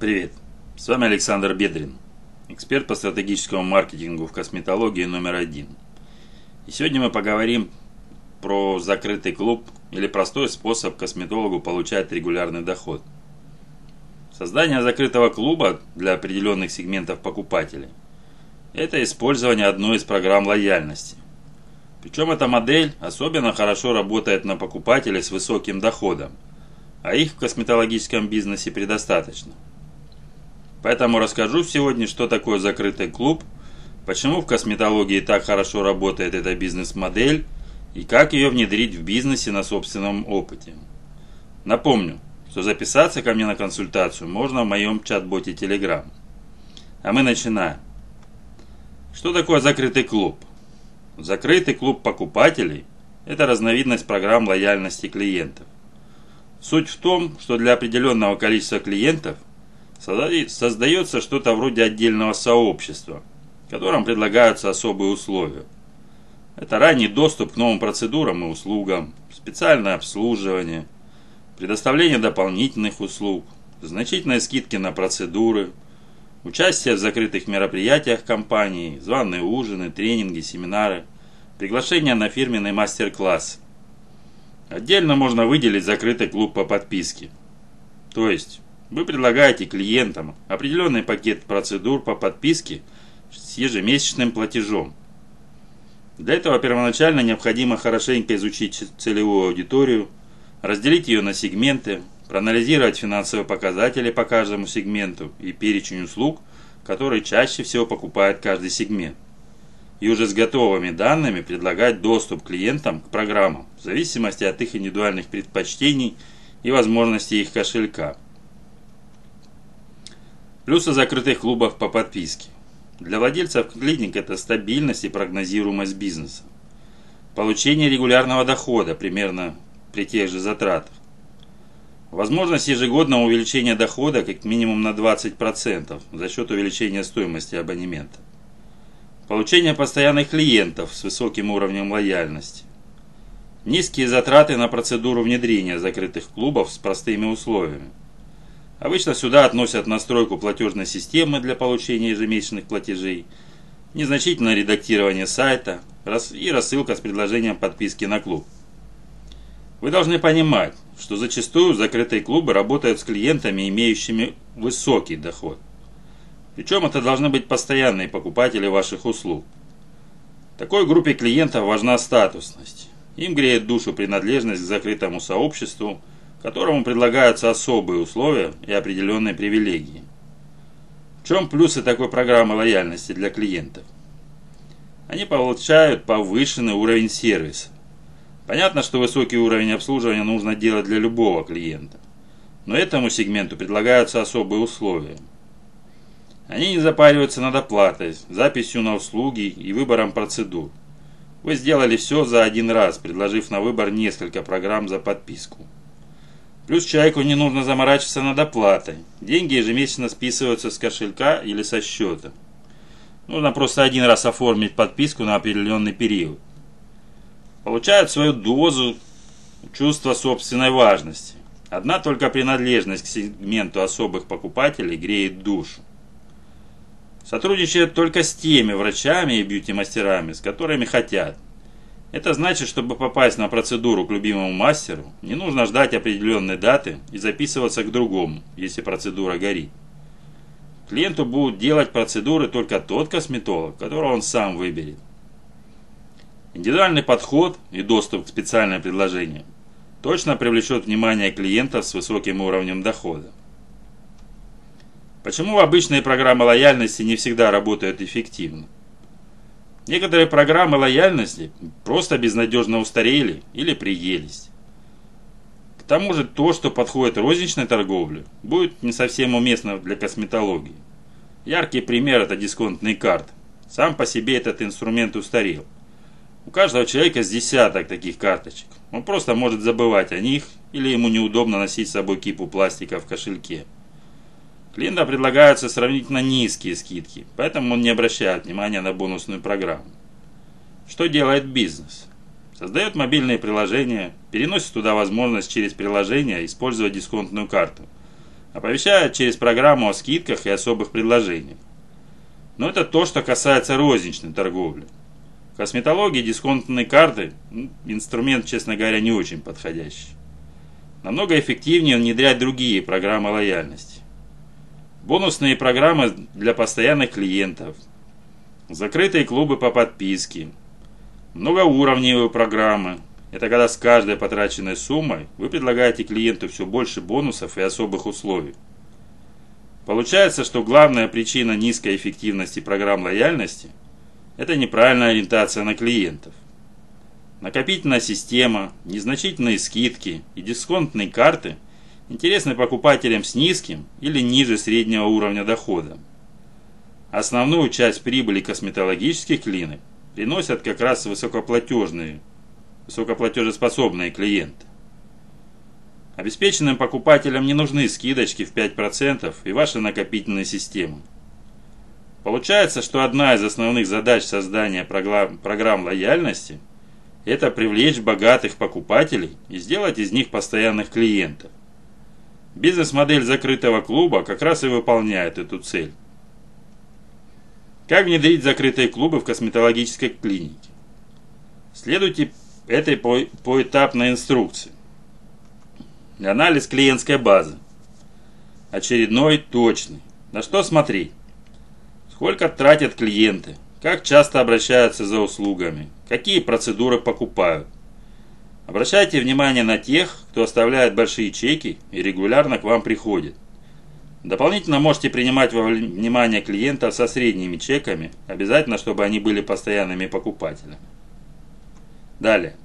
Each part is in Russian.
Привет, с вами Александр Бедрин, эксперт по стратегическому маркетингу в косметологии номер один. И сегодня мы поговорим про закрытый клуб или простой способ косметологу получать регулярный доход. Создание закрытого клуба для определенных сегментов покупателей – это использование одной из программ лояльности. Причем эта модель особенно хорошо работает на покупателей с высоким доходом, а их в косметологическом бизнесе предостаточно – Поэтому расскажу сегодня, что такое закрытый клуб, почему в косметологии так хорошо работает эта бизнес-модель и как ее внедрить в бизнесе на собственном опыте. Напомню, что записаться ко мне на консультацию можно в моем чат-боте Telegram. А мы начинаем. Что такое закрытый клуб? Закрытый клуб покупателей – это разновидность программ лояльности клиентов. Суть в том, что для определенного количества клиентов создается что-то вроде отдельного сообщества, в котором предлагаются особые условия. Это ранний доступ к новым процедурам и услугам, специальное обслуживание, предоставление дополнительных услуг, значительные скидки на процедуры, участие в закрытых мероприятиях компании, званые ужины, тренинги, семинары, приглашение на фирменный мастер-класс. Отдельно можно выделить закрытый клуб по подписке. То есть вы предлагаете клиентам определенный пакет процедур по подписке с ежемесячным платежом. Для этого первоначально необходимо хорошенько изучить целевую аудиторию, разделить ее на сегменты, проанализировать финансовые показатели по каждому сегменту и перечень услуг, которые чаще всего покупает каждый сегмент. И уже с готовыми данными предлагать доступ клиентам к программам в зависимости от их индивидуальных предпочтений и возможностей их кошелька – Плюсы закрытых клубов по подписке. Для владельцев клиник это стабильность и прогнозируемость бизнеса. Получение регулярного дохода примерно при тех же затратах. Возможность ежегодного увеличения дохода как минимум на 20% за счет увеличения стоимости абонемента. Получение постоянных клиентов с высоким уровнем лояльности. Низкие затраты на процедуру внедрения закрытых клубов с простыми условиями. Обычно сюда относят настройку платежной системы для получения ежемесячных платежей, незначительное редактирование сайта и рассылка с предложением подписки на клуб. Вы должны понимать, что зачастую закрытые клубы работают с клиентами, имеющими высокий доход. Причем это должны быть постоянные покупатели ваших услуг. Такой группе клиентов важна статусность. Им греет душу принадлежность к закрытому сообществу – которому предлагаются особые условия и определенные привилегии. В чем плюсы такой программы лояльности для клиентов? Они получают повышенный уровень сервиса. Понятно, что высокий уровень обслуживания нужно делать для любого клиента. Но этому сегменту предлагаются особые условия. Они не запариваются над оплатой, записью на услуги и выбором процедур. Вы сделали все за один раз, предложив на выбор несколько программ за подписку. Плюс человеку не нужно заморачиваться над оплатой. Деньги ежемесячно списываются с кошелька или со счета. Нужно просто один раз оформить подписку на определенный период. Получают свою дозу чувства собственной важности. Одна только принадлежность к сегменту особых покупателей греет душу. Сотрудничают только с теми врачами и бьюти-мастерами, с которыми хотят – это значит, чтобы попасть на процедуру к любимому мастеру, не нужно ждать определенной даты и записываться к другому, если процедура горит. Клиенту будут делать процедуры только тот косметолог, которого он сам выберет. Индивидуальный подход и доступ к специальным предложениям точно привлечет внимание клиентов с высоким уровнем дохода. Почему обычные программы лояльности не всегда работают эффективно? Некоторые программы лояльности просто безнадежно устарели или приелись. К тому же то, что подходит розничной торговле, будет не совсем уместно для косметологии. Яркий пример – это дисконтный карт. Сам по себе этот инструмент устарел. У каждого человека с десяток таких карточек. Он просто может забывать о них или ему неудобно носить с собой кипу пластика в кошельке. Клиентам предлагаются сравнительно низкие скидки, поэтому он не обращает внимания на бонусную программу. Что делает бизнес? Создает мобильные приложения, переносит туда возможность через приложение использовать дисконтную карту, Оповещают через программу о скидках и особых предложениях. Но это то, что касается розничной торговли. В косметологии дисконтные карты – инструмент, честно говоря, не очень подходящий. Намного эффективнее внедрять другие программы лояльности. Бонусные программы для постоянных клиентов, закрытые клубы по подписке, многоуровневые программы. Это когда с каждой потраченной суммой вы предлагаете клиенту все больше бонусов и особых условий. Получается, что главная причина низкой эффективности программ лояльности – это неправильная ориентация на клиентов. Накопительная система, незначительные скидки и дисконтные карты интересны покупателям с низким или ниже среднего уровня дохода. Основную часть прибыли косметологических клиник приносят как раз высокоплатежные, высокоплатежеспособные клиенты. Обеспеченным покупателям не нужны скидочки в 5% и ваша накопительная система. Получается, что одна из основных задач создания программ лояльности – это привлечь богатых покупателей и сделать из них постоянных клиентов. Бизнес-модель закрытого клуба как раз и выполняет эту цель. Как внедрить закрытые клубы в косметологической клинике? Следуйте этой поэтапной инструкции. Анализ клиентской базы. Очередной, точный. На что смотреть? Сколько тратят клиенты? Как часто обращаются за услугами? Какие процедуры покупают? Обращайте внимание на тех, кто оставляет большие чеки и регулярно к вам приходит. Дополнительно можете принимать во внимание клиентов со средними чеками, обязательно, чтобы они были постоянными покупателями. Далее.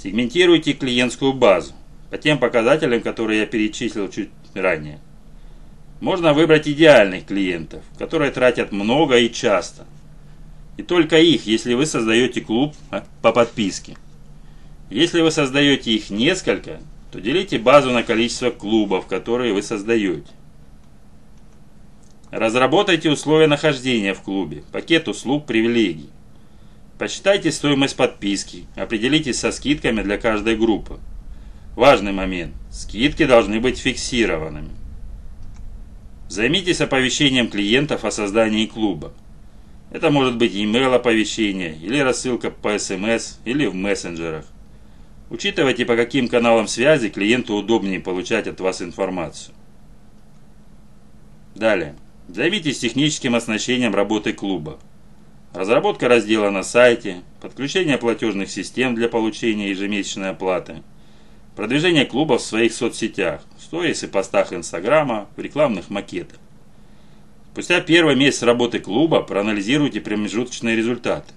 Сегментируйте клиентскую базу по тем показателям, которые я перечислил чуть ранее. Можно выбрать идеальных клиентов, которые тратят много и часто. И только их, если вы создаете клуб а, по подписке. Если вы создаете их несколько, то делите базу на количество клубов, которые вы создаете. Разработайте условия нахождения в клубе, пакет услуг, привилегий. Посчитайте стоимость подписки, определитесь со скидками для каждой группы. Важный момент. Скидки должны быть фиксированными. Займитесь оповещением клиентов о создании клуба. Это может быть email оповещение или рассылка по смс или в мессенджерах. Учитывайте, по каким каналам связи клиенту удобнее получать от вас информацию. Далее. Займитесь техническим оснащением работы клуба. Разработка раздела на сайте, подключение платежных систем для получения ежемесячной оплаты – Продвижение клуба в своих соцсетях, сторис и постах Инстаграма, в рекламных макетах. Спустя первый месяц работы клуба проанализируйте промежуточные результаты.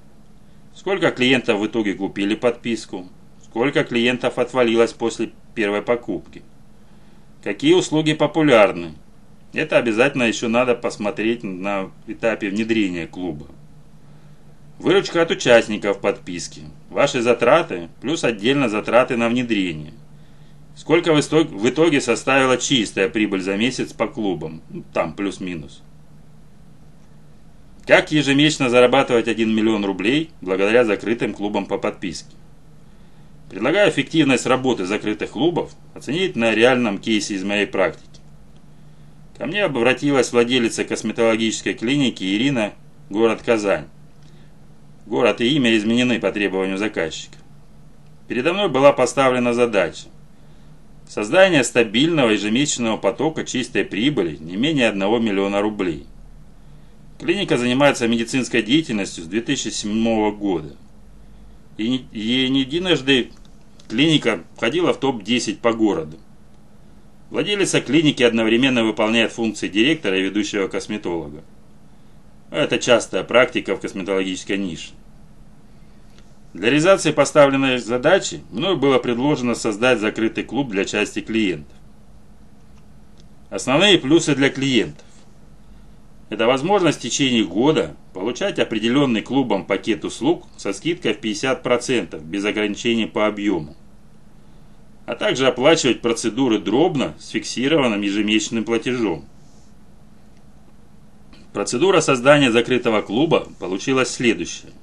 Сколько клиентов в итоге купили подписку? Сколько клиентов отвалилось после первой покупки? Какие услуги популярны? Это обязательно еще надо посмотреть на этапе внедрения клуба. Выручка от участников подписки. Ваши затраты плюс отдельно затраты на внедрение – Сколько в итоге составила чистая прибыль за месяц по клубам? Ну, там плюс-минус. Как ежемесячно зарабатывать 1 миллион рублей благодаря закрытым клубам по подписке? Предлагаю эффективность работы закрытых клубов оценить на реальном кейсе из моей практики. Ко мне обратилась владелица косметологической клиники Ирина, город Казань. Город и имя изменены по требованию заказчика. Передо мной была поставлена задача Создание стабильного ежемесячного потока чистой прибыли не менее 1 миллиона рублей. Клиника занимается медицинской деятельностью с 2007 года. И и не единожды клиника входила в топ-10 по городу. Владелица клиники одновременно выполняет функции директора и ведущего косметолога. Это частая практика в косметологической нише. Для реализации поставленной задачи мною было предложено создать закрытый клуб для части клиентов. Основные плюсы для клиентов. Это возможность в течение года получать определенный клубом пакет услуг со скидкой в 50% без ограничений по объему. А также оплачивать процедуры дробно с фиксированным ежемесячным платежом. Процедура создания закрытого клуба получилась следующая.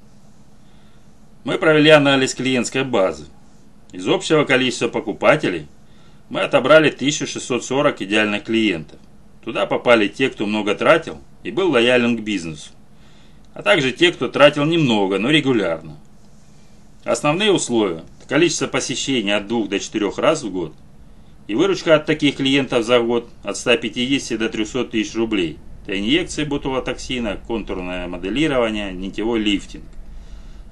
Мы провели анализ клиентской базы. Из общего количества покупателей Мы отобрали 1640 идеальных клиентов. Туда попали те, кто много тратил и был лоялен к бизнесу, а также те, кто тратил немного, но регулярно. Основные условия – количество посещений от 2 до 4 раз в год и выручка от таких клиентов за год от 150 до 300 тысяч рублей. Это инъекции бутулотоксина, контурное моделирование, нитевой лифтинг.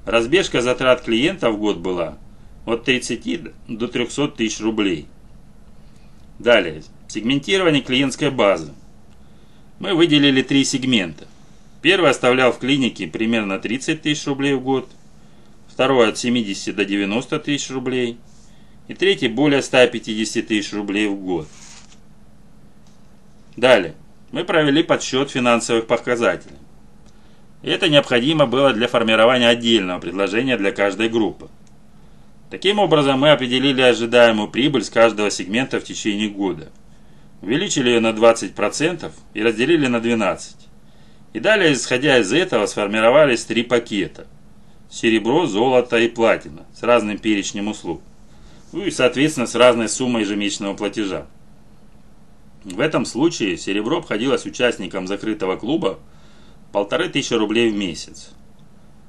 Разбежка затрат клиента в год была от 30 до 300 тысяч рублей. Далее, сегментирование клиентской базы. Мы выделили три сегмента. Первый оставлял в клинике примерно 30 тысяч рублей в год, второй от 70 до 90 тысяч рублей и третий более 150 тысяч рублей в год. Далее, мы провели подсчет финансовых показателей. Это необходимо было для формирования отдельного предложения для каждой группы. Таким образом, мы определили ожидаемую прибыль с каждого сегмента в течение года. Увеличили ее на 20% и разделили на 12. И далее, исходя из этого, сформировались три пакета. Серебро, золото и платина с разным перечнем услуг. Ну и, соответственно, с разной суммой ежемесячного платежа. В этом случае серебро обходилось участникам закрытого клуба полторы тысячи рублей в месяц,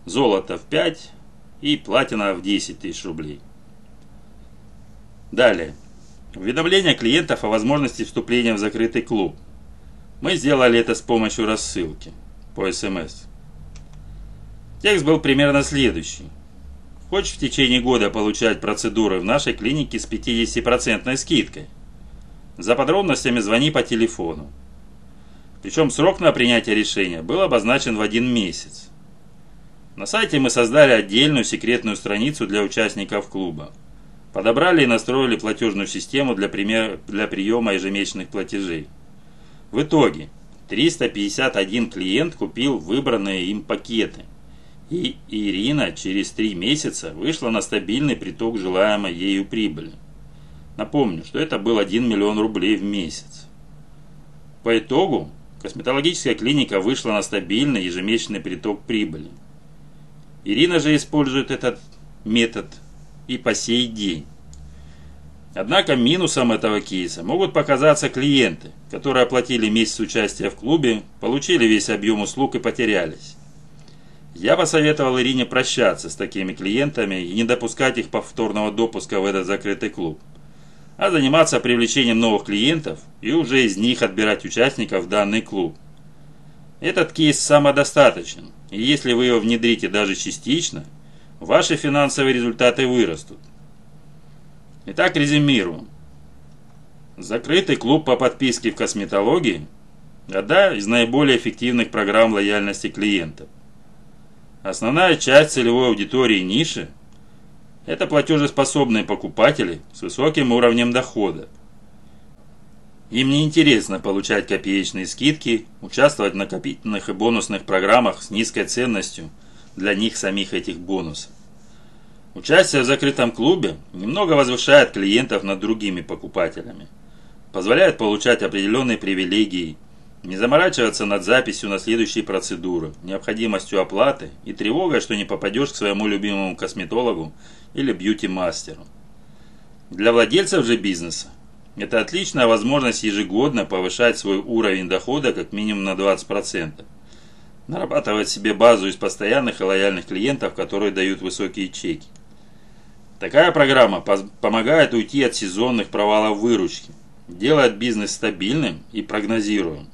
золото в 5 и платина в 10 тысяч рублей. Далее. Уведомление клиентов о возможности вступления в закрытый клуб. Мы сделали это с помощью рассылки по СМС. Текст был примерно следующий. Хочешь в течение года получать процедуры в нашей клинике с 50% скидкой? За подробностями звони по телефону. Причем срок на принятие решения был обозначен в один месяц. На сайте мы создали отдельную секретную страницу для участников клуба. Подобрали и настроили платежную систему для, пример... для приема ежемесячных платежей. В итоге 351 клиент купил выбранные им пакеты. И Ирина через три месяца вышла на стабильный приток желаемой ею прибыли. Напомню, что это был 1 миллион рублей в месяц. По итогу, косметологическая клиника вышла на стабильный ежемесячный приток прибыли. Ирина же использует этот метод и по сей день. Однако минусом этого кейса могут показаться клиенты, которые оплатили месяц участия в клубе, получили весь объем услуг и потерялись. Я посоветовал Ирине прощаться с такими клиентами и не допускать их повторного допуска в этот закрытый клуб а заниматься привлечением новых клиентов и уже из них отбирать участников в данный клуб. Этот кейс самодостаточен, и если вы его внедрите даже частично, ваши финансовые результаты вырастут. Итак, резюмируем. Закрытый клуб по подписке в косметологии – одна из наиболее эффективных программ лояльности клиентов. Основная часть целевой аудитории ниши – это платежеспособные покупатели с высоким уровнем дохода. Им не интересно получать копеечные скидки, участвовать в накопительных и бонусных программах с низкой ценностью для них самих этих бонусов. Участие в закрытом клубе немного возвышает клиентов над другими покупателями, позволяет получать определенные привилегии, не заморачиваться над записью на следующие процедуры, необходимостью оплаты и тревогой, что не попадешь к своему любимому косметологу или бьюти-мастеру. Для владельцев же бизнеса это отличная возможность ежегодно повышать свой уровень дохода как минимум на 20%. Нарабатывать себе базу из постоянных и лояльных клиентов, которые дают высокие чеки. Такая программа помогает уйти от сезонных провалов выручки, делает бизнес стабильным и прогнозируемым.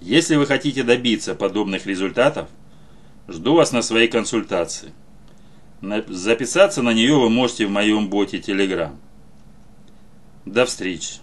Если вы хотите добиться подобных результатов, жду вас на своей консультации. Записаться на нее вы можете в моем боте Telegram. До встречи.